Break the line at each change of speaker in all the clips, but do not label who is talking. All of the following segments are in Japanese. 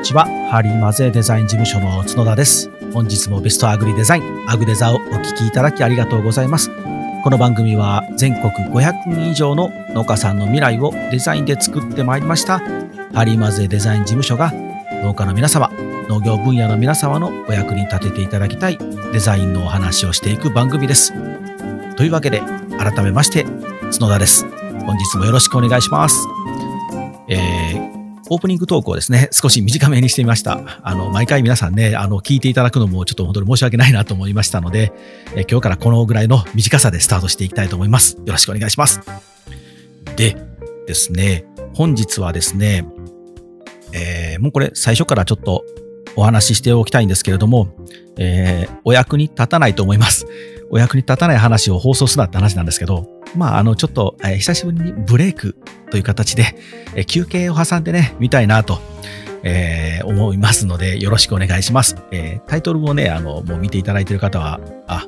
にちは。ハリーマゼデザイン事務所の角田です。本日もベストアグリデザインアグデザをお聞きいただきありがとうございます。この番組は全国500人以上の農家さんの未来をデザインで作ってまいりましたハリーマゼデザイン事務所が農家の皆様農業分野の皆様のお役に立てていただきたいデザインのお話をしていく番組です。というわけで改めまして角田です。本日もよろしくお願いします。オープニングトークをですね、少し短めにしてみました。あの、毎回皆さんね、あの、聞いていただくのもちょっと本当に申し訳ないなと思いましたので、え今日からこのぐらいの短さでスタートしていきたいと思います。よろしくお願いします。でですね、本日はですね、えー、もうこれ最初からちょっとお話ししておきたいんですけれども、えー、お役に立たないと思います。お役に立たない話を放送するなって話なんですけど、まあ、あの、ちょっと、えー、久しぶりにブレイクという形で、えー、休憩を挟んでね、見たいなと、えー、思いますので、よろしくお願いします。え、タイトルもね、あの、もう見ていただいている方は、あ、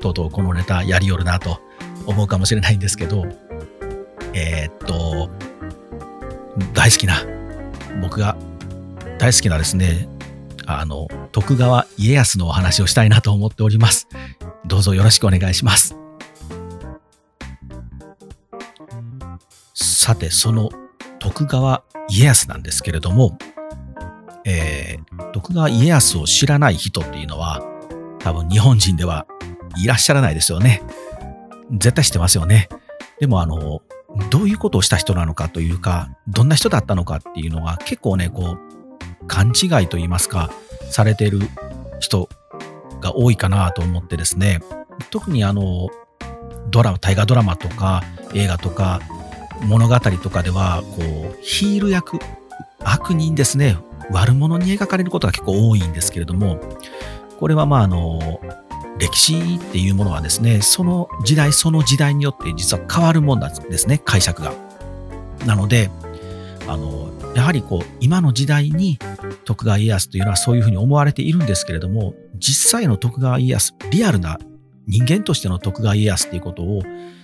とうとうこのネタやりよるなと思うかもしれないんですけど、え、っと、大好きな、僕が大好きなですね、あの、徳川家康のお話をしたいなと思っております。どうぞよろしくお願いします。さて、その徳川家康なんですけれども、えー、徳川家康を知らない人っていうのは、多分日本人ではいらっしゃらないですよね。絶対知ってますよね。でも、あの、どういうことをした人なのかというか、どんな人だったのかっていうのは結構ね、こう、勘違いと言いますか、されてる人が多いかなと思ってですね、特にあの、ドラ、大河ドラマとか映画とか物語とかでは、こう、ヒール役、悪人ですね、悪者に描かれることが結構多いんですけれども、これはまああの、歴史っていうものはですね、その時代その時代によって実は変わるもんなんですね、解釈が。なので、あの、やはりこう、今の時代に徳川家康というのはそういうふうに思われているんですけれども、実際の徳川家康、リアルな人間としての徳川家康っていうことを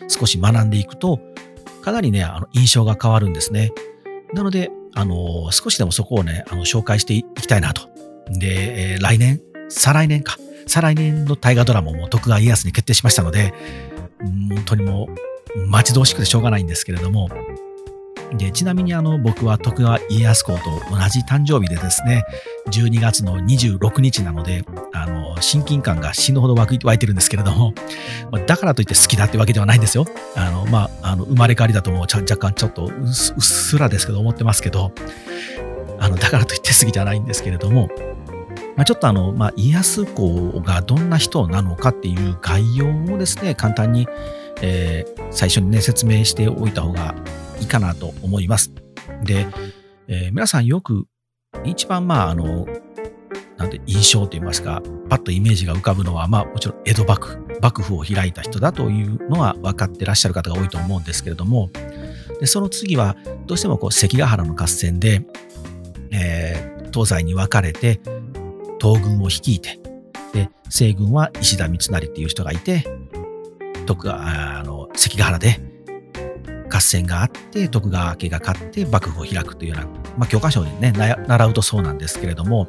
少し学んでいくと、かなりね、あの印象が変わるんですね。なので、あの、少しでもそこをね、あの紹介していきたいなと。で、えー、来年、再来年か。再来年の大河ドラマも徳川家康に決定しましたので、本当にもう待ち遠しくてしょうがないんですけれども、でちなみにあの僕は徳川家康公と同じ誕生日でですね、12月の26日なので、あの親近感が死ぬほど湧いてるんですけれども、だからといって好きだってわけではないんですよ。あのまあ、あの生まれ変わりだともう若干ちょっとうっすらですけど思ってますけど、あのだからといって好きじゃないんですけれども、まあ、ちょっとあの、まあ、家康公がどんな人なのかっていう概要をですね、簡単に、えー、最初にね、説明しておいた方がいいかなと思います。で、えー、皆さんよく一番まああのなんて印象といいますかパッとイメージが浮かぶのはまあもちろん江戸幕府幕府を開いた人だというのは分かってらっしゃる方が多いと思うんですけれどもでその次はどうしてもこう関ヶ原の合戦で、えー、東西に分かれて東軍を率いてで西軍は石田三成っていう人がいて徳川あの関ヶ原で合戦があって徳川家が勝って幕府を開くというような、まあ、教科書にね習うとそうなんですけれども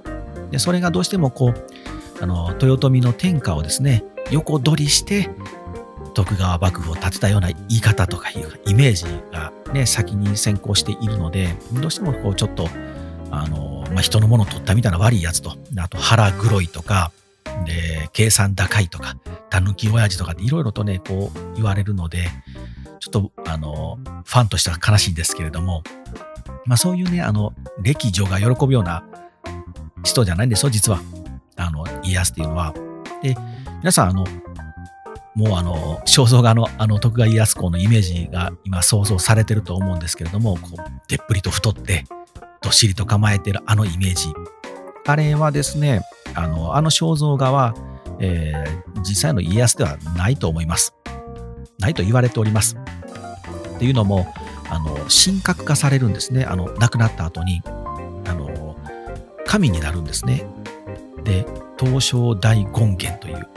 でそれがどうしてもこうあの豊臣の天下をですね横取りして徳川幕府を建てたような言い方とかいうイメージがね先に先行しているのでどうしてもこうちょっとあの、まあ、人のものを取ったみたいな悪いやつとあと腹黒いとかで計算高いとかたぬき親父とかっていろいろとねこう言われるのでちょっと、あの、ファンとしては悲しいんですけれども、まあそういうね、あの、歴女が喜ぶような人じゃないんですよ、実は。あの、家康っていうのは。で、皆さん、あの、もうあの、肖像画のあの徳川家康公のイメージが今想像されてると思うんですけれども、こう、でっぷりと太って、どっしりと構えてるあのイメージ。あれはですね、あの、あの肖像画は、えー、実際の家康ではないと思います。ないと言われております。っていうのも、あの神格化されるんですね。あの亡くなった後にあの神になるんですね。で、東照大権現という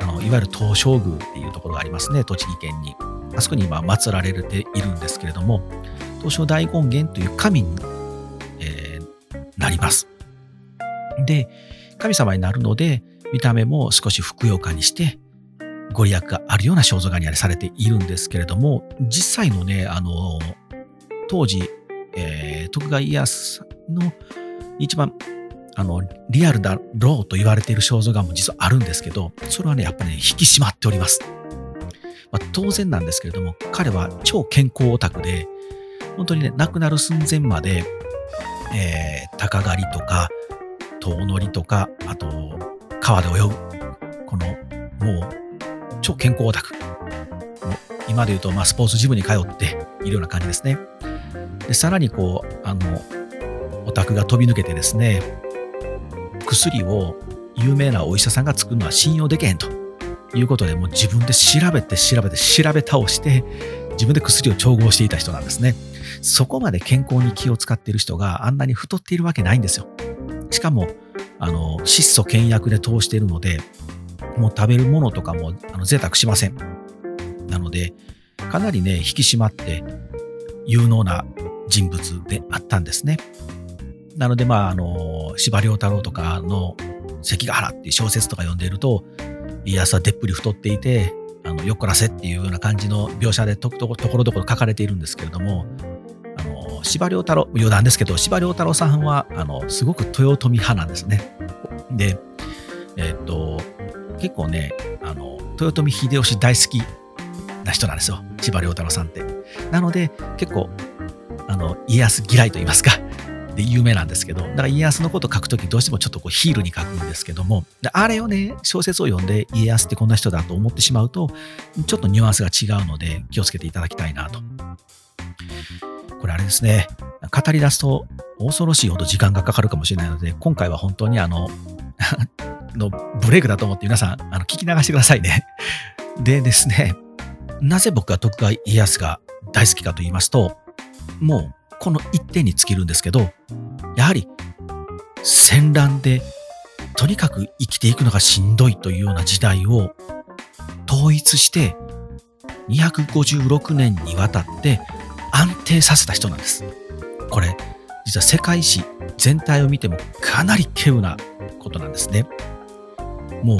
あのいわゆる東照宮っていうところがありますね、栃木県に。あそこに今祀られているんですけれども、東照大権現という神に、えー、なります。で、神様になるので、見た目も少しふくよかにして、ご利益があるような肖像画にあれされているんですけれども、実際のね、あの、当時、えー、徳川家康の一番あの、リアルだろうと言われている肖像画も実はあるんですけど、それはね、やっぱりね、引き締まっております。まあ、当然なんですけれども、彼は超健康オタクで、本当にね、亡くなる寸前まで、えー、鷹狩りとか、遠乗りとか、あと、川で泳ぐ、この、もう、超健康オタク。今で言うと、まあ、スポーツジムに通っているような感じですね。で、さらにこう、あの、オタクが飛び抜けてですね、薬を有名なお医者さんが作るのは信用できへんということで、もう自分で調べて調べて調べ倒して、自分で薬を調合していた人なんですね。そこまで健康に気を使っている人があんなに太っているわけないんですよ。しかも、あの、質素倹約で通しているので、もう食べるものとかもあの贅沢しません。なので、かなりね、引き締まって有能な人物であったんですね。なので、まあ、あの、司馬太郎とかの関ヶ原っていう小説とか読んでいると、家康はでっぷり太っていて、あの、よっこらせっていうような感じの描写でとところどころ書かれているんですけれども、司馬太郎、余談ですけど、司馬太郎さんは、あの、すごく豊臣派なんですね。で、えっと、結構ね、あの、豊臣秀吉大好きな人なんですよ。司馬太郎さんって。なので、結構、あの、家康嫌いと言いますか、で有名なんですけど、だから家康のこと書くときどうしてもちょっとこうヒールに書くんですけども、あれをね、小説を読んで家康ってこんな人だと思ってしまうと、ちょっとニュアンスが違うので気をつけていただきたいなと。これあれですね、語り出すと恐ろしいほど時間がかかるかもしれないので、今回は本当にあの、のブレイクだと思って皆さん、あの、聞き流してくださいね。でですね、なぜ僕が徳川家康が大好きかと言いますと、もうこの一点に尽きるんですけど、やはり戦乱でとにかく生きていくのがしんどいというような時代を統一して256年にわたって安定させた人なんです。これ、実は世界史全体を見てもかなり稀有なことなんですね。もう、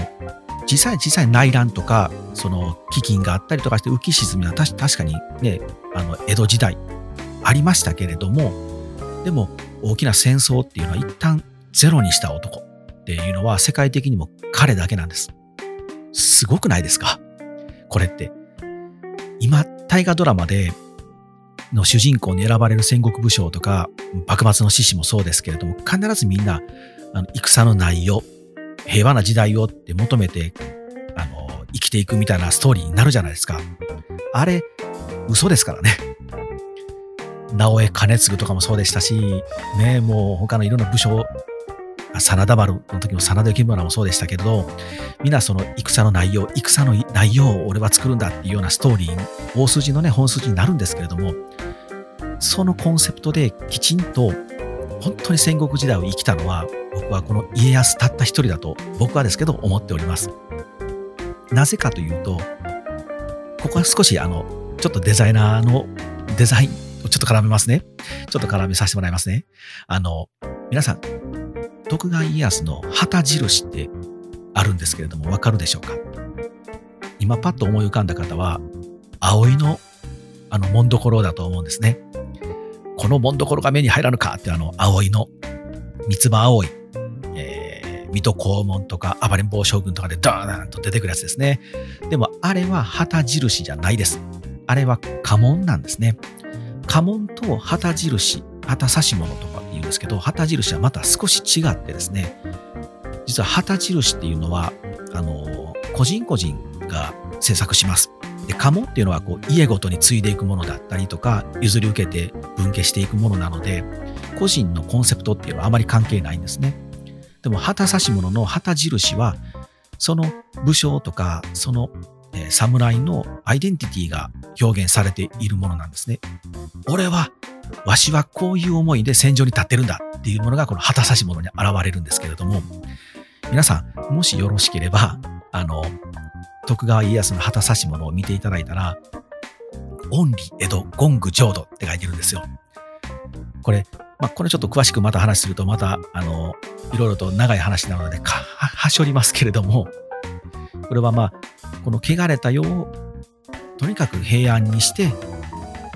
実際実際内乱とか、その飢饉があったりとかして浮き沈みは確かにね、あの、江戸時代ありましたけれども、でも大きな戦争っていうのは一旦ゼロにした男っていうのは世界的にも彼だけなんです。すごくないですか？これって。今、大河ドラマでの主人公に選ばれる戦国武将とか、幕末の志士もそうですけれども、必ずみんな、あの戦の内容、平和な時代をって求めて、あの、生きていくみたいなストーリーになるじゃないですか。あれ、嘘ですからね。直江兼次とかもそうでしたし、ね、もう他のいろんな武将、真田丸の時も真田幸村もそうでしたけど、みんなその戦の内容、戦の内容を俺は作るんだっていうようなストーリー、大筋のね、本筋になるんですけれども、そのコンセプトできちんと本当に戦国時代を生きたのは、僕はこの家康たった一人だと、僕はですけど思っております。なぜかというと、ここは少しあの、ちょっとデザイナーのデザインをちょっと絡めますね。ちょっと絡めさせてもらいますね。あの、皆さん、徳川家康の旗印ってあるんですけれども、わかるでしょうか？今パッと思い浮かんだ方は、葵のあの、門所だと思うんですね。この門所が目に入らぬかってあの、葵の、三つ葉葵、えー、水戸黄門とか暴れん坊将軍とかでダーンと出てくるやつですね。でも、あれは旗印じゃないです。あれは家紋なんですね。家紋と旗印、旗指物とかって言うんですけど、旗印はまた少し違ってですね、実は旗印っていうのは、あの、個人個人が制作します。で、家紋っていうのはこう家ごとに継いでいくものだったりとか、譲り受けて分家していくものなので、個人のコンセプトっていうのはあまり関係ないんですね。でも旗指物の旗印は、その武将とか、そのえ侍のアイデンティティが表現されているものなんですね。俺は、わしはこういう思いで戦場に立ってるんだっていうものがこの旗差し物に現れるんですけれども、皆さん、もしよろしければ、あの、徳川家康の旗差し物を見ていただいたら、オンリ江戸ゴング浄土って書いてるんですよ。これ、まあ、これちょっと詳しくまた話すると、また、あの、いろいろと長い話なので、か、はしょりますけれども、これはまあ、この汚れた世を、とにかく平安にして、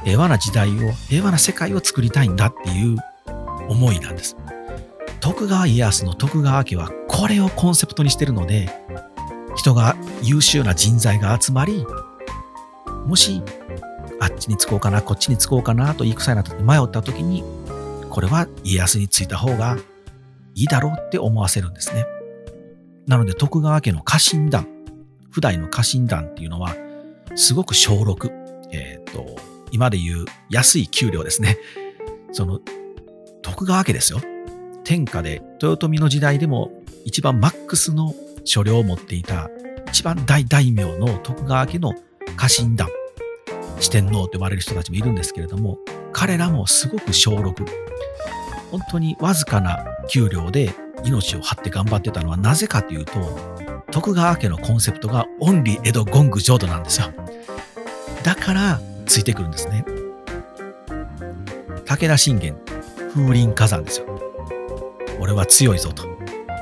平和な時代を、平和な世界を作りたいんだっていう思いなんです。徳川家康の徳川家はこれをコンセプトにしてるので、人が優秀な人材が集まり、もし、あっちにつこうかな、こっちにつこうかなと言い臭いなと迷った時に、これは家康についた方がいいだろうって思わせるんですね。なので徳川家の家臣団、普代の家臣団っていうのは、すごく小6、えっ、ー、と、今で言う安い給料ですね。その、徳川家ですよ。天下で豊臣の時代でも一番マックスの所領を持っていた一番大大名の徳川家の家臣団、四天王と呼ばれる人たちもいるんですけれども、彼らもすごく小6。本当にわずかな給料で命を張って頑張ってたのはなぜかというと、徳川家のコンセプトがオンリー江戸ゴング浄土なんですよ。だからついてくるんですね。武田信玄、風林火山ですよ。俺は強いぞと。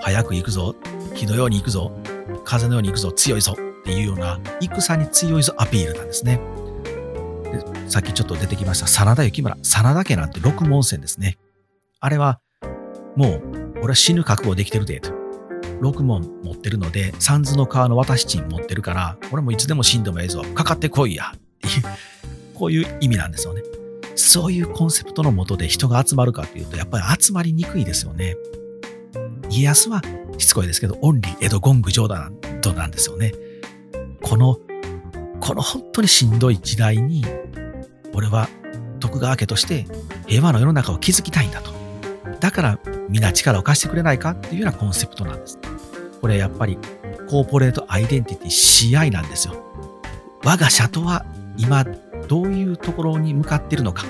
早く行くぞ。火のように行くぞ。風のように行くぞ。強いぞ。っていうような、戦に強いぞアピールなんですね。でさっきちょっと出てきました、真田幸村。真田家なんて六門線ですね。あれは、もう、俺は死ぬ覚悟できてるで、と。六門持ってるので、三途の川の渡し賃持ってるから、俺もいつでも死んでもええぞ。かかってこいや。っていう、こういう意味なんですよね。そういうコンセプトのもとで人が集まるかっていうと、やっぱり集まりにくいですよね。家康はしつこいですけど、オンリー江戸ゴング上だとなんですよね。この、この本当にしんどい時代に、俺は徳川家として平和の世の中を築きたいんだと。だから皆力を貸してくれないかっていうようなコンセプトなんです。これやっぱりコーポレートアイデンティティ CI なんですよ。我が社とは今どういうところに向かっているのか、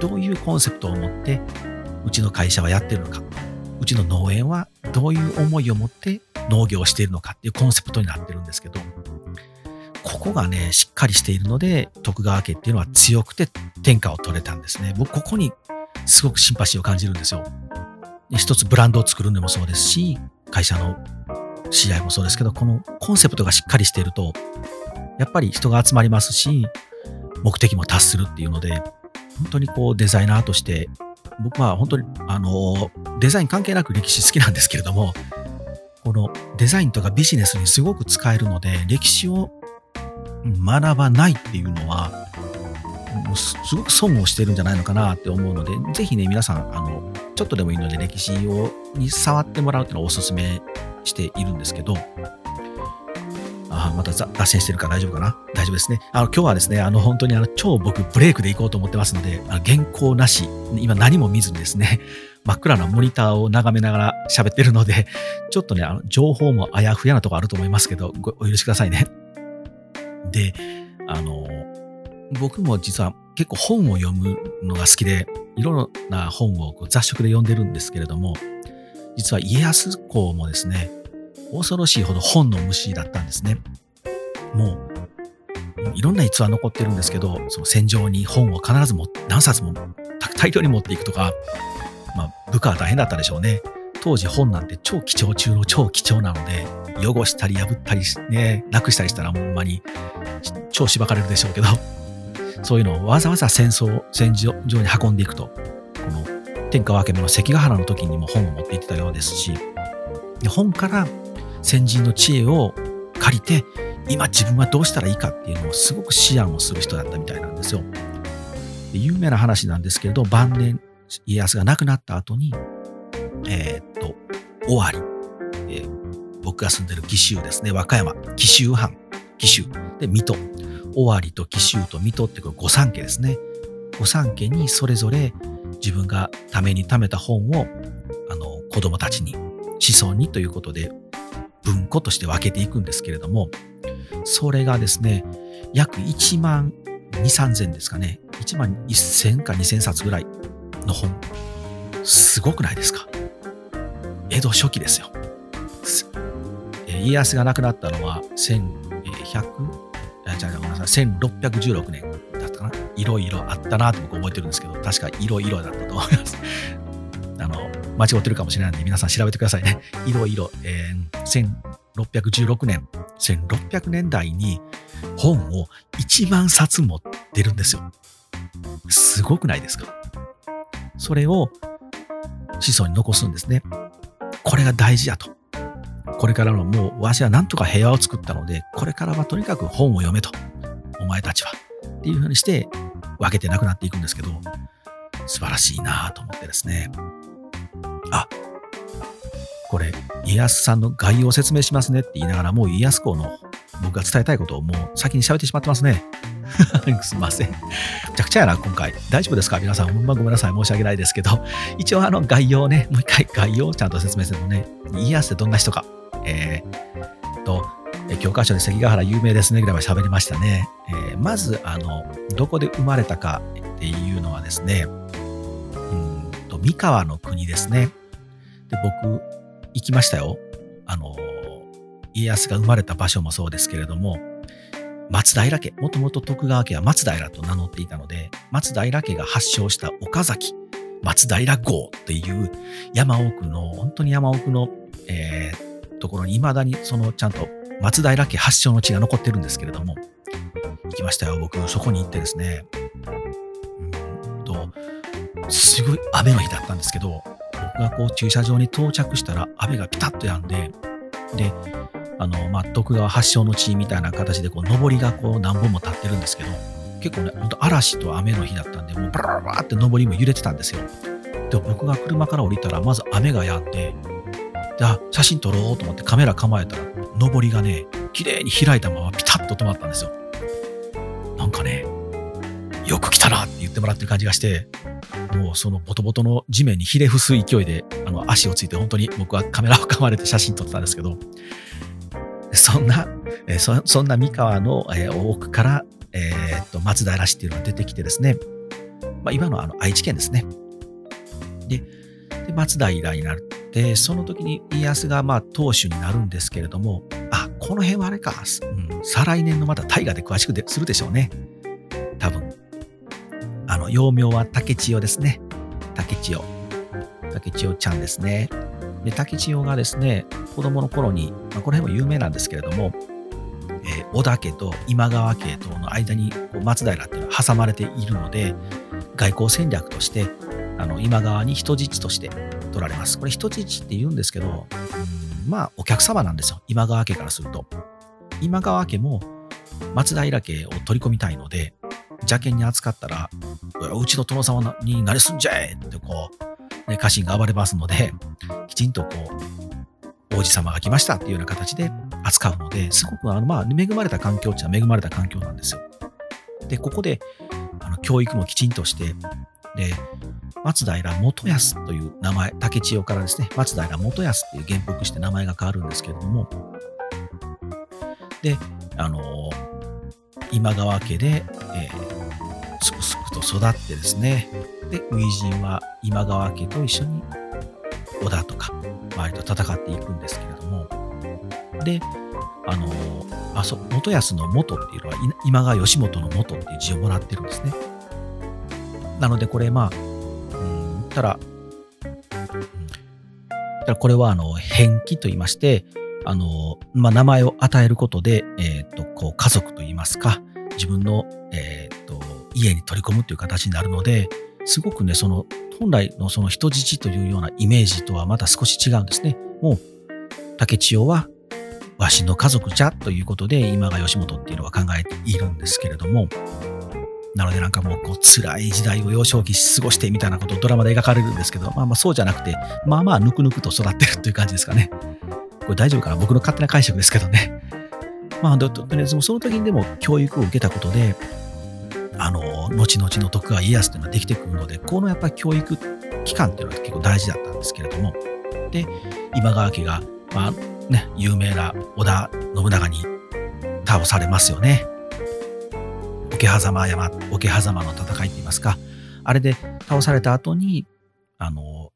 どういうコンセプトを持ってうちの会社はやってるのか、うちの農園はどういう思いを持って農業をしているのかっていうコンセプトになってるんですけど、ここがね、しっかりしているので、徳川家っていうのは強くて天下を取れたんですね。僕、ここにすごくシンパシーを感じるんですよ。一つブランドを作るのもそうですし、会社の試合もそうですけど、このコンセプトがしっかりしていると、やっぱり人が集まりますし、目的も達するっていうので、本当にこうデザイナーとして僕は本当に、あの、デザイン関係なく歴史好きなんですけれども、このデザインとかビジネスにすごく使えるので、歴史を学ばないっていうのは、もうすごく損をしてるんじゃないのかなって思うので、ぜひね、皆さん、あの、ちょっとでもいいので歴史をに触ってもらうっていうのをお勧めしているんですけど、あまた脱線してるから大丈夫かな？大丈夫ですね。あの、今日はですね、あの、本当にあの、超僕ブレイクでいこうと思ってますので、あの原稿なし、今何も見ずにですね、真っ暗なモニターを眺めながら喋ってるので、ちょっとね、あの情報もあやふやなとこあると思いますけど、ごお許しくださいね。で、あの、僕も実は結構本を読むのが好きで、いろいろな本を雑食で読んでるんですけれども、実は家康公もですね、恐ろしいほど本の虫だったんですね。もう、いろんな逸話残ってるんですけど、その戦場に本を必ずも何冊も大量に持っていくとか、まあ、部下は大変だったでしょうね。当時本なんて超貴重中の超貴重なので、汚したり破ったりね、なくしたりしたらほんまに超しばかれるでしょうけど、そういうのをわざわざ戦争、戦場に運んでいくと、この天下分け目の関ヶ原の時にも本を持って行ってたようですし、本から先人の知恵を借りて、今自分はどうしたらいいかっていうのをすごく思案をする人だったみたいなんですよ。で有名な話なんですけれど、晩年、家康が亡くなった後に、えー、っと、尾張、えー、僕が住んでる紀州ですね、和歌山、紀州藩、紀州、で、水戸、尾張と紀州と水戸ってこれ御三家ですね。御三家にそれぞれ自分がために貯めた本を、あの、子供たちに、子孫にということで文庫として分けていくんですけれども、それがですね、約1万2、3000ですかね。1万1000か2000冊ぐらいの本。すごくないですか？江戸初期ですよ。家康が亡くなったのは1100、じゃあごめんなさい、1616年だったかな。いろいろあったなと僕覚えてるんですけど、確かいろいろだったと思います。あの、間違ってるかもしれないんで、皆さん調べてくださいね。いろいろ、えー、1616年、1600年代に本を1万冊持ってるんですよ。すごくないですか？それを子孫に残すんですね。これが大事やと。これからのもう、わしはなんとか平和を作ったので、これからはとにかく本を読めと。お前たちは。っていうふうにして分けてなくなっていくんですけど、素晴らしいなと思ってですね。これ、家康さんの概要を説明しますねって言いながら、もう家康公の僕が伝えたいことをもう先に喋ってしまってますね。すいません。めちゃくちゃやな、今回。大丈夫ですか皆さん、ほんまごめんなさい。申し訳ないですけど、一応あの概要ね、もう一回概要をちゃんと説明するとね、家康ってどんな人か。えー、と、教科書で関ヶ原有名ですねぐらいは喋りましたね。えー、まず、あの、どこで生まれたかっていうのはですね、うんと、三河の国ですね。で、僕、行きましたよ。あの、家康が生まれた場所もそうですけれども、松平家、もともと徳川家は松平と名乗っていたので、松平家が発祥した岡崎、松平郷っていう山奥の、本当に山奥の、えー、ところに未だにそのちゃんと松平家発祥の地が残ってるんですけれども、行きましたよ、僕、そこに行ってですね、うんと、すごい雨の日だったんですけど、がこう駐車場に到着したら雨がピタッと止んで、で、あの、まあ、徳川発祥の地みたいな形で、こう、上りがこう、何本も立ってるんですけど、結構ね、ほんと嵐と雨の日だったんで、もうバラバラって上りも揺れてたんですよ。で、僕が車から降りたら、まず雨が止んで、で、あ、写真撮ろうと思ってカメラ構えたら、上りがね、綺麗に開いたままピタッと止まったんですよ。なんかね、よく来たなって言ってもらってる感じがして、もうそのボトボトの地面にひれ伏す勢いで、あの足をついて本当に僕はカメラを構えて写真撮ってたんですけど、そんな、えそそんな三河の、え奥から、えー、っと松平市っていうのが出てきてですね、まあ、今のあの愛知県ですね。で、で松平になって、その時に家康がまあ当主になるんですけれども、あ、この辺はあれか、うん、再来年のまた大河で詳しくでするでしょうね。あの、幼名は竹千代ですね。竹千代。竹千代ちゃんですね。で、竹千代がですね、子供の頃に、まあ、この辺も有名なんですけれども、えー、織田家と今川家との間にこう松平っていうのは挟まれているので、外交戦略として、あの今川に人質として取られます。これ人質って言うんですけど、まあお客様なんですよ。今川家からすると。今川家も松平家を取り込みたいので、邪険に扱ったら、うちの殿様になれすんじゃえってこう、ね、家臣が暴れますので、きちんとこう、王子様が来ましたっていうような形で扱うので、すごくあの、まあ、恵まれた環境っちゃ恵まれた環境なんですよ。で、ここで、あの、教育もきちんとして、で、松平元康という名前、竹千代からですね、松平元康っていう原服して名前が変わるんですけれども、で、あの今川家で、えー、すくすくと育ってですね、で、初陣は今川家と一緒に織田とか周りと戦っていくんですけれども、で、あのあそ元康の元っていうのは今川義元の元っていう字をもらってるんですね。なのでこれまあ、うん、たら、うん、たらこれはあの変記と言いまして、あの、まあ、名前を与えることで、えっ、と、こう、家族といいますか、自分の、えっ、と、家に取り込むという形になるので、すごくね、その、本来のその人質というようなイメージとはまた少し違うんですね。もう、竹千代は、わしの家族じゃということで、今が吉本っていうのは考えているんですけれども、なのでなんかもうこう辛い時代を幼少期過ごしてみたいなことをドラマで描かれるんですけど、まあまあそうじゃなくて、まあまあぬくぬくと育ってるという感じですかね。これ大丈夫かな？僕の勝手な解釈ですけどね。まあ、とりあえずその時にでも教育を受けたことで、あの、後々の徳川家康というのができてくるので、このやっぱり教育機関っていうのは結構大事だったんですけれども、で、今川家が、まあね、有名な織田信長に倒されますよね。桶狭間山、桶狭間の戦いって言いますか、あれで倒された後に、あの、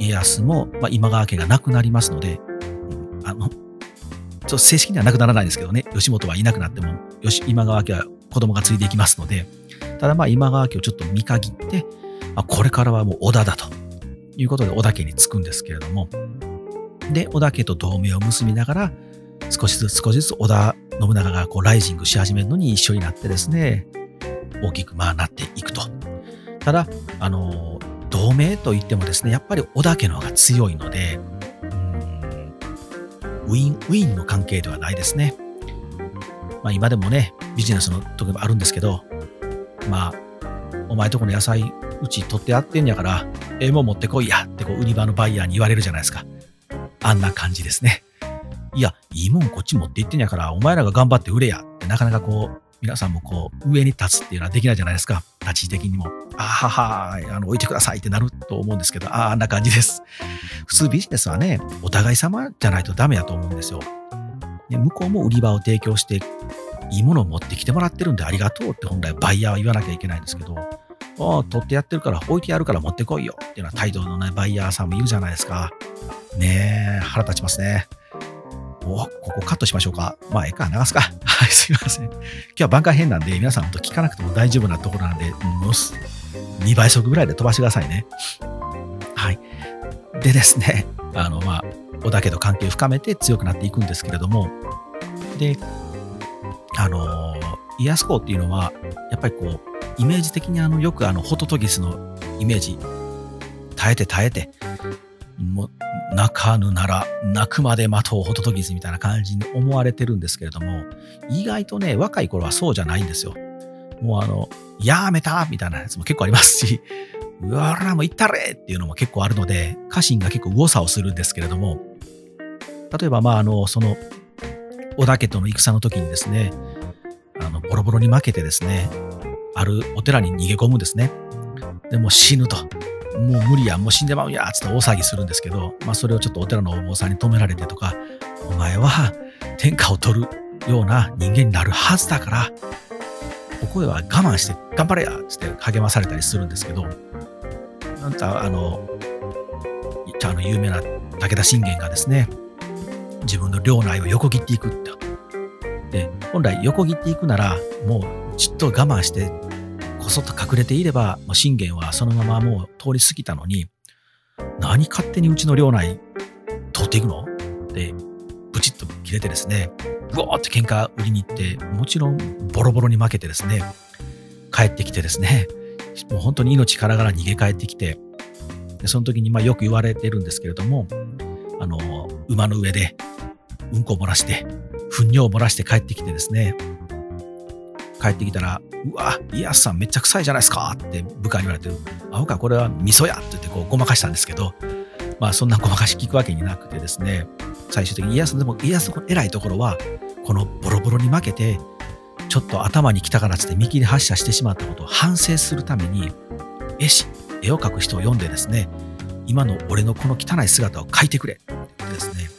家康も、まあ、今川家がなくなりますので、あの、ちょ正式にはなくならないんですけどね、吉本はいなくなっても、よし、今川家は子供が継いでいきますので、ただまあ今川家をちょっと見限って、まあ、これからはもう織田だと。いうことで織田家に着くんですけれども、で、織田家と同盟を結びながら、少しずつ少しずつ織田信長がこうライジングし始めるのに一緒になってですね、大きくまあなっていくと。ただ、あの、同盟といってもですね、やっぱり織田家の方が強いので、ウィン、ウィンの関係ではないですね。まあ今でもね、ビジネスの時もあるんですけど、まあ、お前とこの野菜、うち取ってやってんやから、ええもん持ってこいやってこう売り場のバイヤーに言われるじゃないですか。あんな感じですね。いや、いいもんこっち持って行ってんやから、お前らが頑張って売れやってなかなかこう、皆さんもこう、上に立つっていうのはできないじゃないですか。立ち位置的にも。あはは、あの、置いてくださいってなると思うんですけど、ああ、あんな感じです。普通ビジネスはね、お互い様じゃないとダメやと思うんですよ。で向こうも売り場を提供して、いいものを持ってきてもらってるんでありがとうって本来バイヤーは言わなきゃいけないんですけど、ああ、取ってやってるから置いてやるから持ってこいよっていうのは態度のね、バイヤーさんも言うじゃないですか。ねえ、腹立ちますね。お、ここカットしましょうか。まあ、ええか、流すか。はい、すいません。今日は挽回編なんで、皆さん本当聞かなくても大丈夫なところなんで、もす。2倍速ぐらいで飛ばしてくださいね。はい。でですね、あの、まあ、織田家と関係を深めて強くなっていくんですけれども、で、あの、家康公っていうのは、やっぱりこう、イメージ的にあの、よくあの、ホトトギスのイメージ、耐えて耐えて、もう泣かぬなら泣くまで待とうホトトギスみたいな感じに思われてるんですけれども、意外とね、若い頃はそうじゃないんですよ。もうあの、やめたみたいなやつも結構ありますし、うわらもう行ったれっていうのも結構あるので、家臣が結構右往左往するんですけれども、例えばまああの、その、織田家との戦の時にですね、あの、ボロボロに負けてですね、あるお寺に逃げ込むんですね。でも死ぬと。もう無理や、もう死んでまうや、つって大騒ぎするんですけど、まあそれをちょっとお寺のお坊さんに止められてとか、お前は天下を取るような人間になるはずだから、ここでは我慢して頑張れや、つって励まされたりするんですけど、なんかあの、あの有名な武田信玄がですね、自分の領内を横切っていくって。で、本来横切っていくなら、もうじっと我慢してこそっと隠れていれば、もう信玄はそのままもう通り過ぎたのに、何勝手にうちの領内通っていくの？で、ブチッと切れてですね、うおーって喧嘩売りに行って、もちろんボロボロに負けてですね、帰ってきてですね、もう本当に命からがら逃げ帰ってきて、でその時にまあよく言われてるんですけれども、あの、馬の上でうんこを漏らして、糞尿を漏らして帰ってきてですね、帰ってきたら、うわ、イヤスさんめっちゃ臭いじゃないですかって部下に言われて、あ、ほかこれは味噌やって言ってこうごまかしたんですけど、まあそんなごまかし聞くわけになくてですね、最終的にイヤスでもイヤスの偉いところは、このボロボロに負けて、ちょっと頭に来たからつって見切り発車してしまったことを反省するために、絵師、絵を描く人を読んでですね、今の俺のこの汚い姿を描いてくれってですね、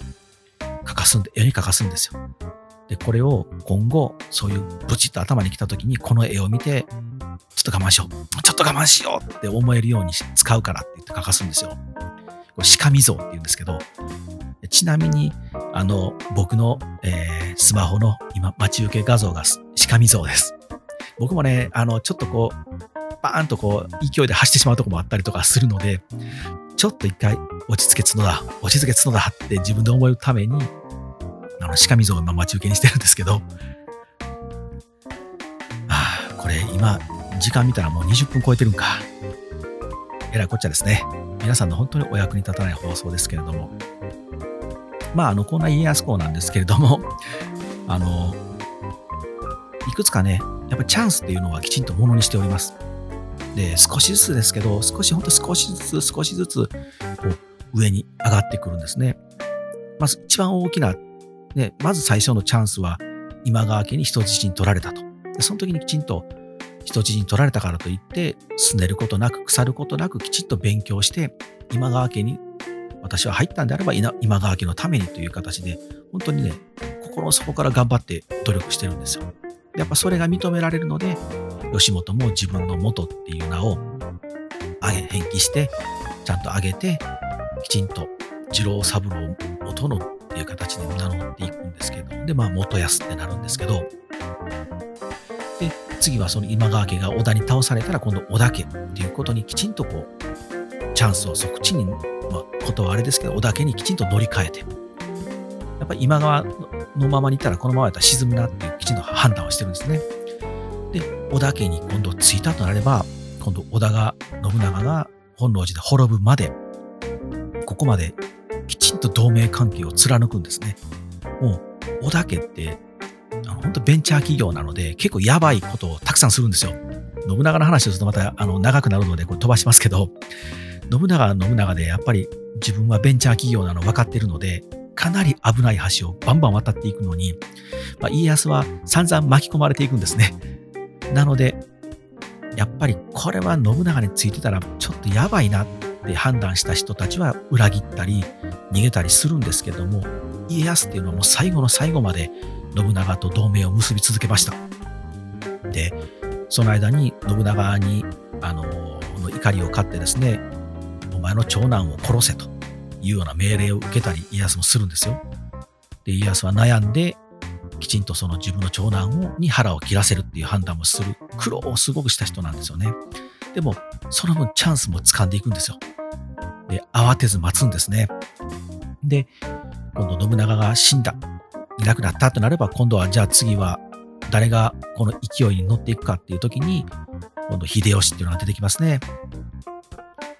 描かすんで、絵に描かすんですよ。で、これを今後、そういうブチッと頭に来た時に、この絵を見て、ちょっと我慢しよう。ちょっと我慢しようって思えるように使うからって言って書かすんですよ。これ、鹿見像って言うんですけど、ちなみに、あの、僕の、えー、スマホの今、待ち受け画像が鹿見像です。僕もね、あの、ちょっとこう、バーンとこう、勢いで走ってしまうとこもあったりとかするので、ちょっと一回落ち着け角だ、落ち着け角だって自分で思うために、あの、鹿溝を待ち受けにしてるんですけど、ああ、これ今、時間見たらもう20分超えてるんか。えらいこっちゃですね。皆さんの本当にお役に立たない放送ですけれども。まあ、あの、こんな家康公なんですけれども、あの、いくつかね、やっぱチャンスっていうのはきちんとものにしております。で、少しずつですけど、少し、ほんと少しずつ、少しずつ、こう、上に上がってくるんですね。まず一番大きなで、まず最初のチャンスは今川家に人質に取られたと。その時にきちんと人質に取られたからといって、拗ねることなく、腐ることなく、きちっと勉強して、今川家に私は入ったんであれば今川家のためにという形で、本当にね、心の底から頑張って努力してるんですよ。やっぱそれが認められるので、吉本も自分の元っていう名を上げ、返記して、ちゃんと上げて、きちんと次郎三郎元のいう形で名乗っていくんですけど、で、まあ、元安ってなるんですけど、で、次はその今川家が織田に倒されたら今度織田家っていうことにきちんとこう、チャンスを即地に、まあ、ことはあれですけど、織田家にきちんと乗り換えて、やっぱり今川のままにいたらこのままやったら沈むなっていうきちんと判断をしてるんですね。で、織田家に今度着いたとなれば、今度織田が、信長が本能寺で滅ぶまで、ここまできちんと同盟関係を貫くんですね。もう、織田家って、あの本当ベンチャー企業なので、結構やばいことをたくさんするんですよ。信長の話をするとまたあの長くなるのでこれ飛ばしますけど、信長は信長でやっぱり自分はベンチャー企業なの分かってるので、かなり危ない橋をバンバン渡っていくのに、まあ、家康は散々巻き込まれていくんですね。なので、やっぱりこれは信長についてたらちょっとやばいなって判断した人たちは裏切ったり逃げたりするんですけども、家康っていうのはもう最後の最後まで信長と同盟を結び続けました。で、その間に信長に、あの、の怒りを買ってですね、お前の長男を殺せというような命令を受けたり家康もするんですよ。で、家康は悩んで、きちんとその自分の長男をに腹を切らせるっていう判断もする苦労をすごくした人なんですよね。でも、その分チャンスも掴んでいくんですよ。で、慌てず待つんですね。で、今度信長が死んだ、いなくなったとなれば、今度はじゃあ次は誰がこの勢いに乗っていくかっていう時に、今度秀吉っていうのが出てきますね。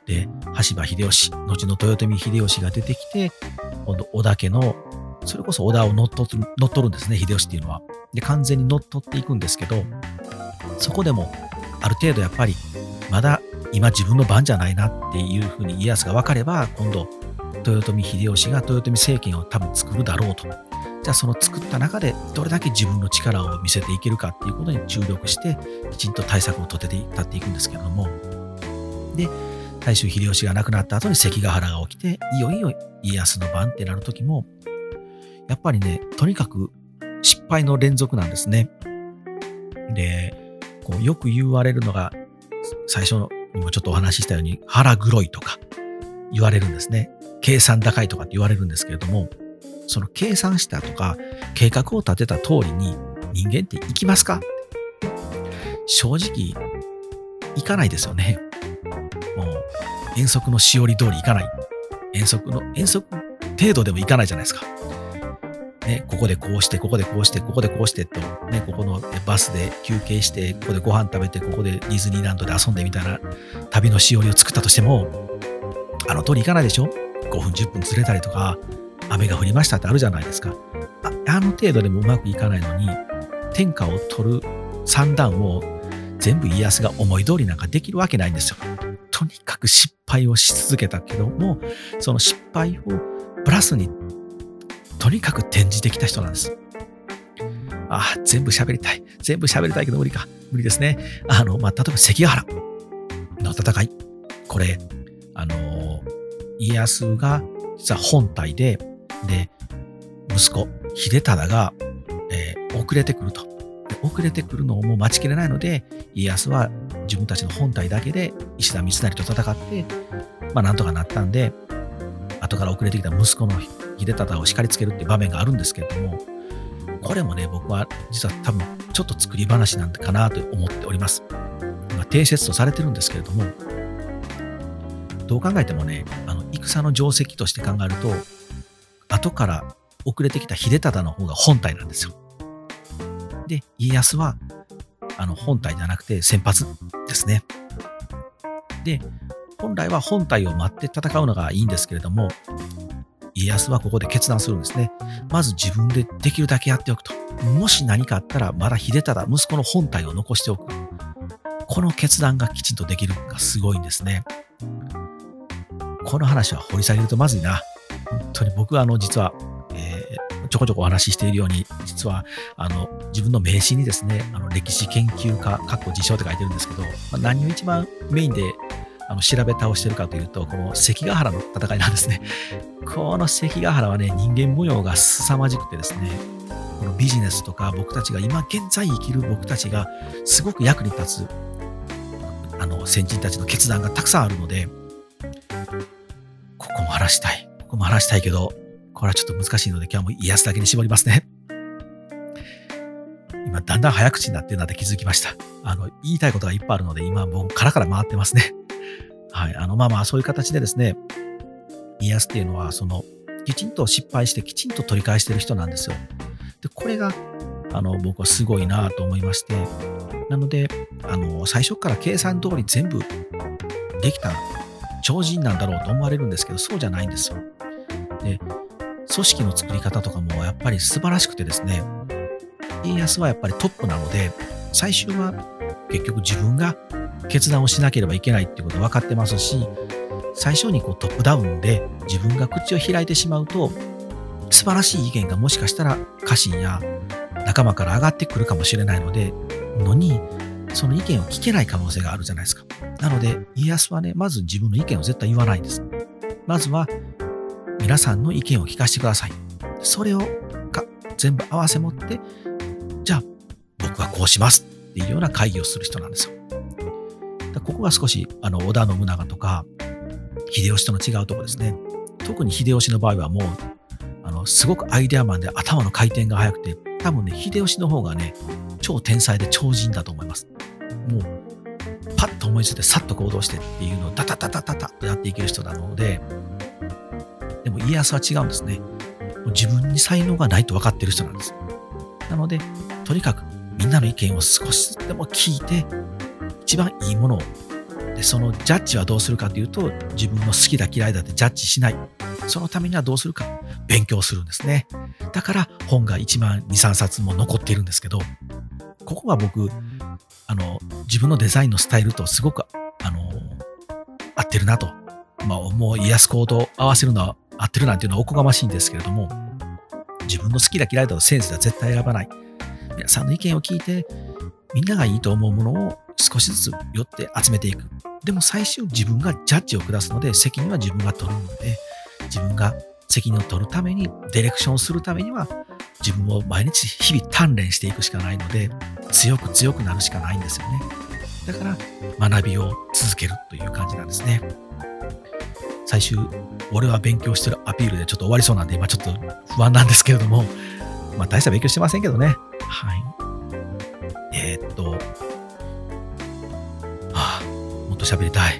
で、羽柴秀吉、後の豊臣秀吉が出てきて、今度織田家の、それこそ織田を乗っ取る乗っ取るんですね、秀吉っていうのは。で、完全に乗っ取っていくんですけど、そこでも、ある程度やっぱり、まだ今自分の番じゃないなっていうふうに家康が分かれば、今度、豊臣秀吉が豊臣政権を多分作るだろうと。じゃあその作った中でどれだけ自分の力を見せていけるかっていうことに注力して、きちんと対策を立てて立っていくんですけれども。で、大衆秀吉が亡くなった後に関ヶ原が起きて、いよいよ家康の番ってなる時も、やっぱりね、とにかく失敗の連続なんですね。で、こうよく言われるのが、最初にもちょっとお話ししたように、腹黒いとか言われるんですね。計算高いとかって言われるんですけれども、その計算したとか、計画を立てた通りに人間って行きますか？正直、行かないですよね。もう、遠足のしおり通り行かない。遠足の、遠足程度でも行かないじゃないですか。ね、ここでこうして、ここでこうして、ここでこうしてと、ね、ここのバスで休憩して、ここでご飯食べて、ここでディズニーランドで遊んでみたいな旅のしおりを作ったとしても、あの通り行かないでしょ ?5 分、10分ずれたりとか、雨が降りましたってあるじゃないですか。ああの程度でもうまくいかないのに、天下を取る算段を全部家康が思い通りなんかできるわけないんですよ。とにかく失敗をし続けたけども、その失敗をプラスにとにかく転じてきた人なんです。ああ、全部喋りたい。全部喋りたいけど無理か。無理ですね。あの、まあ、例えば関ヶ原の戦い。これ、あの家康が実は本体で、で、息子、秀忠が、えー、遅れてくると。で遅れてくるのをもう待ちきれないので、家康は自分たちの本体だけで石田三成と戦って、まあなんとかなったんで、後から遅れてきた息子の秀忠を叱りつけるっていう場面があるんですけれども、これもね、僕は実は多分ちょっと作り話なんかなと思っております。ま、定説とされてるんですけれども、どう考えてもね、あの戦の定石として考えると、後から遅れてきた秀忠の方が本体なんですよ。で、家康はあの本体じゃなくて先発ですね。で、本来は本体を待って戦うのがいいんですけれども、家康はここで決断するんですね。まず自分でできるだけやっておくと。もし何かあったら、まだ秀忠、息子の本体を残しておく。この決断がきちんとできるのがすごいんですね。この話は掘り下げるとまずいな。本当に僕はあの、実は、えー、ちょこちょこお話ししているように、実は、あの、自分の名刺にですね、あの、歴史研究家、かっこ自称って書いてるんですけど、まあ、何を一番メインであの調べ倒してるかというと、この関ヶ原の戦いなんですね。この関ヶ原はね、人間模様が凄まじくてですね、このビジネスとか僕たちが今現在生きる僕たちがすごく役に立つ、あの、先人たちの決断がたくさんあるので、ここも話したい。ここも話したいけど、これはちょっと難しいので今日も癒すだけに絞りますね。今だんだん早口になってるなって気づきました。あの、言いたいことがいっぱいあるので、今もうカラカラ回ってますね。はい。あの、まあまあ、そういう形でですね、家康っていうのは、その、きちんと失敗してきちんと取り返してる人なんですよ。で、これが、あの、僕はすごいなと思いまして、なので、あの、最初から計算通り全部できた超人なんだろうと思われるんですけど、そうじゃないんですよ。で、組織の作り方とかもやっぱり素晴らしくてですね、家康はやっぱりトップなので、最終は結局自分が決断をしなければいけないっていうこと分かってますし、最初にこうトップダウンで自分が口を開いてしまうと、素晴らしい意見がもしかしたら家臣や仲間から上がってくるかもしれないので、のに、その意見を聞けない可能性があるじゃないですか。なので、家康はね、まず自分の意見を絶対言わないんです。まずは、皆さんの意見を聞かせてください。それをか全部合わせ持って、僕はこうしますっていうような会議をする人なんですよ。ここが少し、あの、織田信長とか、秀吉との違うところですね。特に秀吉の場合はもう、あの、すごくアイデアマンで頭の回転が速くて、多分ね、秀吉の方がね、超天才で超人だと思います。もう、パッと思いついてさっと行動してっていうのをダタタタタタとやっていける人なので、でも家康は違うんですね。自分に才能がないと分かってる人なんです。なので、とにかくみんなの意見を少しでも聞いて、一番いいものをでそのジャッジはどうするかというと自分の好きだ嫌いだってジャッジしない。そのためにはどうするか。勉強するんですね。だから本が1万23冊も残っているんですけどここが僕あの自分のデザインのスタイルとすごくあの合ってるなと、まあ、もう家康公と合わせるのは合ってるなんていうのはおこがましいんですけれども自分の好きだ嫌いだとセンスでは絶対選ばない。皆さんの意見を聞いてみんながいいと思うものを少しずつ寄って集めていく。でも最終自分がジャッジを下すので責任は自分が取るので自分が責任を取るためにディレクションをするためには自分を毎日日々鍛錬していくしかないので強く強くなるしかないんですよね。だから学びを続けるという感じなんですね。最終、俺は勉強してるアピールでちょっと終わりそうなんで今ちょっと不安なんですけれども、まあ大した勉強してませんけどね。はい。えー、っと、はあ、もっと喋りたい。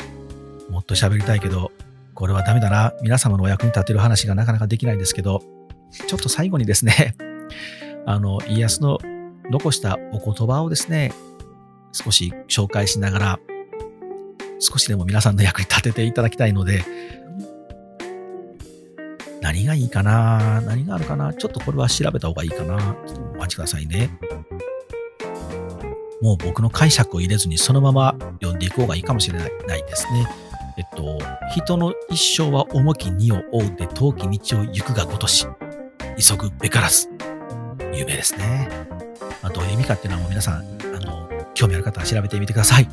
もっと喋りたいけど、これはダメだな。皆様のお役に立てる話がなかなかできないんですけど、ちょっと最後にですね、あの、家康の残したお言葉をですね、少し紹介しながら、少しでも皆さんの役に立てていただきたいので、何がいいかな？何があるかな？ちょっとこれは調べた方がいいかな？ちょっとお待ちくださいね。もう僕の解釈を入れずにそのまま読んでいこうがいいかもしれないですね。えっと、人の一生は重き荷を追うで遠き道を行くがごとし、急ぐべからず。有名ですね。まあ、どういう意味かっていうのはもう皆さん、あの、興味ある方は調べてみてください。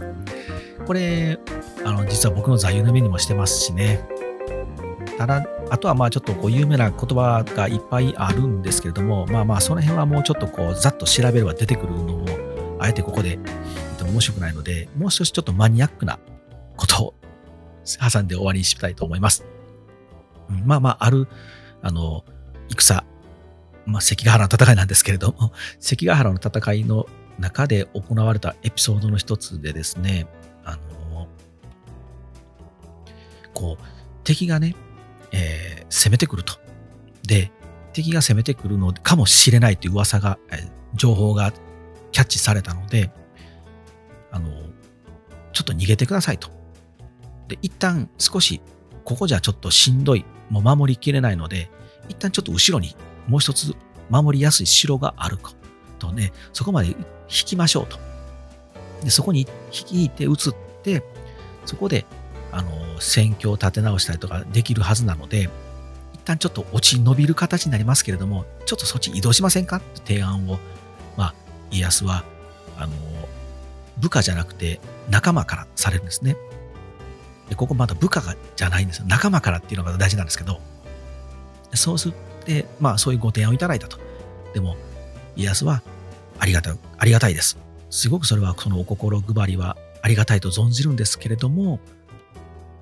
これ、あの、実は僕の座右の銘にもしてますしね。ただ、あとはまあちょっとこう有名な言葉がいっぱいあるんですけれども、まあまあその辺はもうちょっとこうざっと調べれば出てくるのをあえてここで言っても面白くないので、もう少しちょっとマニアックなことを挟んで終わりにしたいと思います。うん、まあまあ、ある、あの、戦、まあ、関ヶ原の戦いなんですけれども、関ヶ原の戦いの中で行われたエピソードの一つでですね、あの、こう、敵がね、えー、攻めてくると。で、敵が攻めてくるのかもしれないという噂が、えー、情報がキャッチされたので、あの、ちょっと逃げてくださいと。で、一旦少し、ここじゃちょっとしんどい、もう守りきれないので、一旦ちょっと後ろにもう一つ守りやすい城があるかとね、そこまで引きましょうと。で、そこに引いて移って、そこで、あの、戦況を立て直したりとかできるはずなので、一旦ちょっと落ち延びる形になりますけれども、ちょっとそっち移動しませんか？って提案を、まあ、家康は、あの、部下じゃなくて仲間からされるんですね。で、ここまだ部下がじゃないんですよ。仲間からっていうのが大事なんですけど、そうすって、まあそういうご提案をいただいたと。でも、家康はありがた、ありがたいです。すごくそれはそのお心配りはありがたいと存じるんですけれども、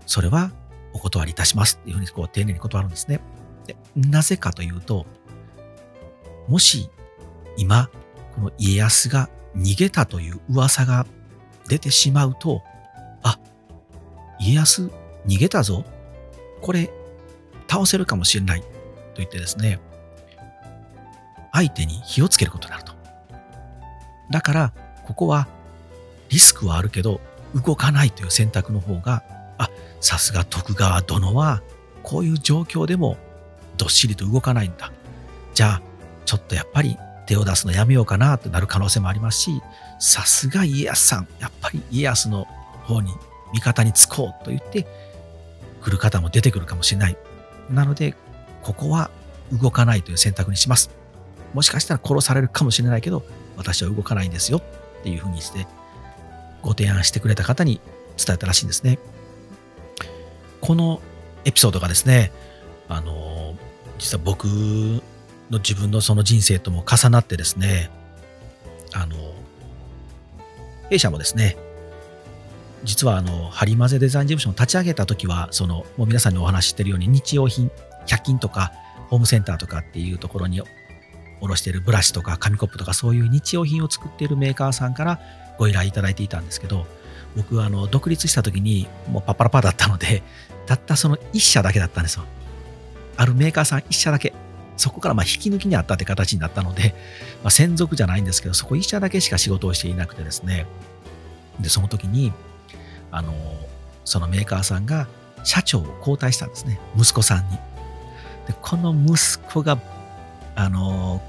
それはお断りいたしますっていうふうにこう丁寧に断るんですね。でなぜかというと、もし今、この家康が逃げたという噂が出てしまうと、あ、家康逃げたぞ。これ、倒せるかもしれない。と言ってですね、相手に火をつけることになると。だから、ここはリスクはあるけど、動かないという選択の方が、あ、さすが徳川殿は、こういう状況でもどっしりと動かないんだ。じゃあ、ちょっとやっぱり手を出すのやめようかなってなる可能性もありますし、さすが家康さん、やっぱり家康の方に味方につこうと言って来る方も出てくるかもしれない。なので、ここは動かないという選択にします。もしかしたら殺されるかもしれないけど、私は動かないんですよっていうふうにして、ご提案してくれた方に伝えたらしいんですね。このエピソードがですね、あの、実は僕の自分のその人生とも重なってですね、あの、弊社もですね、実はあの、ハリマゼデザイン事務所を立ち上げた時は、その、もう皆さんにお話ししてるように日用品、100均とか、ホームセンターとかっていうところに卸しているブラシとか紙コップとかそういう日用品を作っているメーカーさんからご依頼いただいていたんですけど、僕はあの独立した時にもうパッパラパだったので、たったその1社だけだったんですよ。あるメーカーさん1社だけ。そこからま引き抜きにあったって形になったので、まあ、専属じゃないんですけど、そこ1社だけしか仕事をしていなくてですね。で、その時に、あの、そのメーカーさんが社長を交代したんですね。息子さんに。で、この息子が、あの、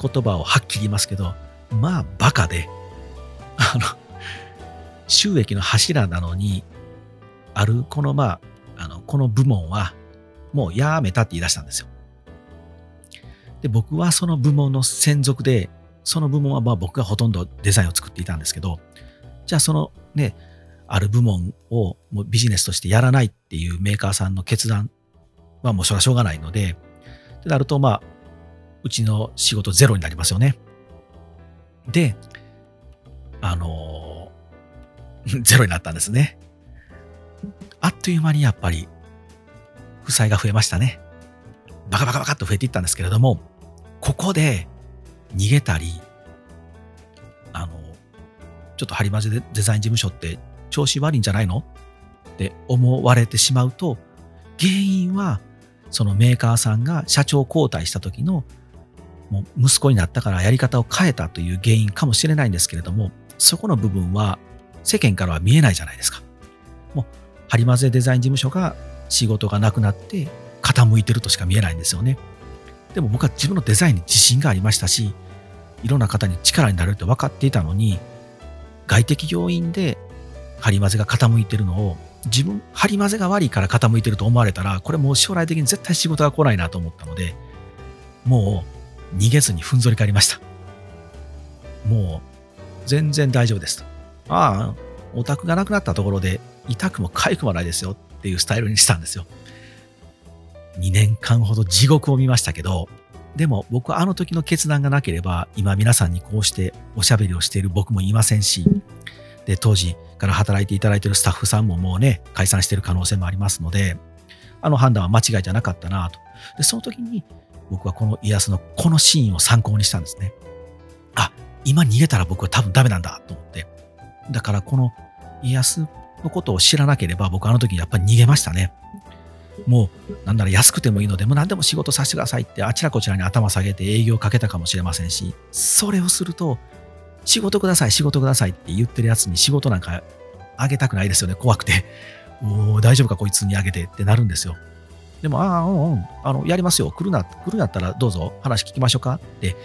言葉をはっきり言いますけど、まあ、バカで、あの、収益の柱なのに、ある、この、まあ、あの、この部門は、もうやめたって言い出したんですよ。で、僕はその部門の専属で、その部門はまあ僕がほとんどデザインを作っていたんですけど、じゃあそのね、ある部門をもうビジネスとしてやらないっていうメーカーさんの決断はもうそれはしょうがないので、ってなるとまあ、うちの仕事ゼロになりますよね。で、あの、ゼロになったんですね。あっという間にやっぱり、負債が増えましたね。バカバカバカっと増えていったんですけれども、ここで逃げたり、あの、ちょっとハリマジデザイン事務所って調子悪いんじゃないの？って思われてしまうと、原因はそのメーカーさんが社長交代した時のもう息子になったからやり方を変えたという原因かもしれないんですけれども、そこの部分は世間からは見えないじゃないですか。もう、ハリマゼデザイン事務所が仕事がなくなって傾いてるとしか見えないんですよね。でも僕は自分のデザインに自信がありましたし、いろんな方に力になれるって分かっていたのに、外的要因でハリマゼが傾いてるのを自分、ハリマゼが悪いから傾いてると思われたら、これもう将来的に絶対仕事が来ないなと思ったので、もう逃げずにふんぞり返りました。もう、全然大丈夫です。ああ、オタクがなくなったところで、痛くも痒くもないですよっていうスタイルにしたんですよ。2年間ほど地獄を見ましたけど、でも僕はあの時の決断がなければ、今皆さんにこうしておしゃべりをしている僕もいませんし、で、当時から働いていただいているスタッフさんももうね、解散している可能性もありますので、あの判断は間違いじゃなかったなと。で、その時に僕はこの家康のこのシーンを参考にしたんですね。あ、今逃げたら僕は多分ダメなんだと思って。だからこの家康のことを知らなければ僕あの時やっぱり逃げましたね。もう、なんなら安くてもいいので、もう何でも仕事させてくださいってあちらこちらに頭下げて営業かけたかもしれませんし、それをすると、仕事ください、仕事くださいって言ってるやつに仕事なんかあげたくないですよね、怖くて。おお、大丈夫かこいつにあげてってなるんですよ。でも、ああ、うんうん、あの、やりますよ。来るな、来るんやったらどうぞ話聞きましょうかって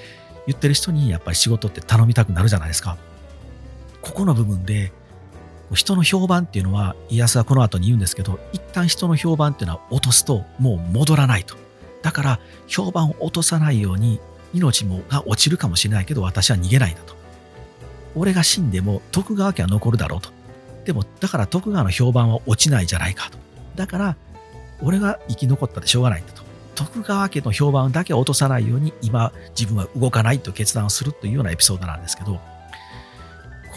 言ってる人にやっぱり仕事って頼みたくなるじゃないですか。ここの部分で、人の評判っていうのは、家康はこの後に言うんですけど、一旦人の評判っていうのは落とすともう戻らないと。だから、評判を落とさないように、命もが落ちるかもしれないけど、私は逃げないんだと。俺が死んでも徳川家は残るだろうと。でも、だから徳川の評判は落ちないじゃないかと。だから、俺が生き残ったでしょうがないんだと。徳川家の評判だけ落とさないように今自分は動かないと決断をするというようなエピソードなんですけど、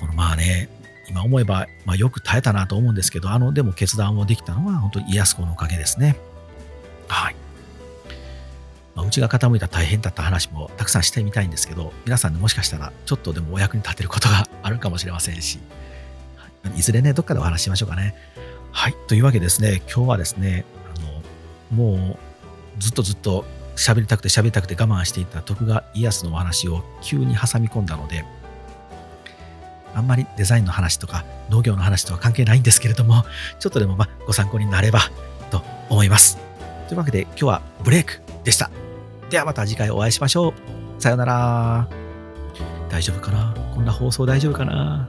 このまあね、今思えば、まあ、よく耐えたなと思うんですけど、あの、でも決断をできたのは本当に家康公のおかげですね。はい。まあ、うちが傾いた大変だった話もたくさんしてみたいんですけど、皆さんにもしかしたらちょっとでもお役に立てることがあるかもしれませんし、いずれね、どっかでお話ししましょうかね。はい。というわけですね、今日はですね、あの、もうずっとずっと喋りたくて喋りたくて我慢していた徳川家康のお話を急に挟み込んだので、あんまりデザインの話とか農業の話とは関係ないんですけれども、ちょっとでもまご参考になればと思います。というわけで今日はブレイクでした。ではまた次回お会いしましょう。さようなら。大丈夫かな？こんな放送大丈夫かな？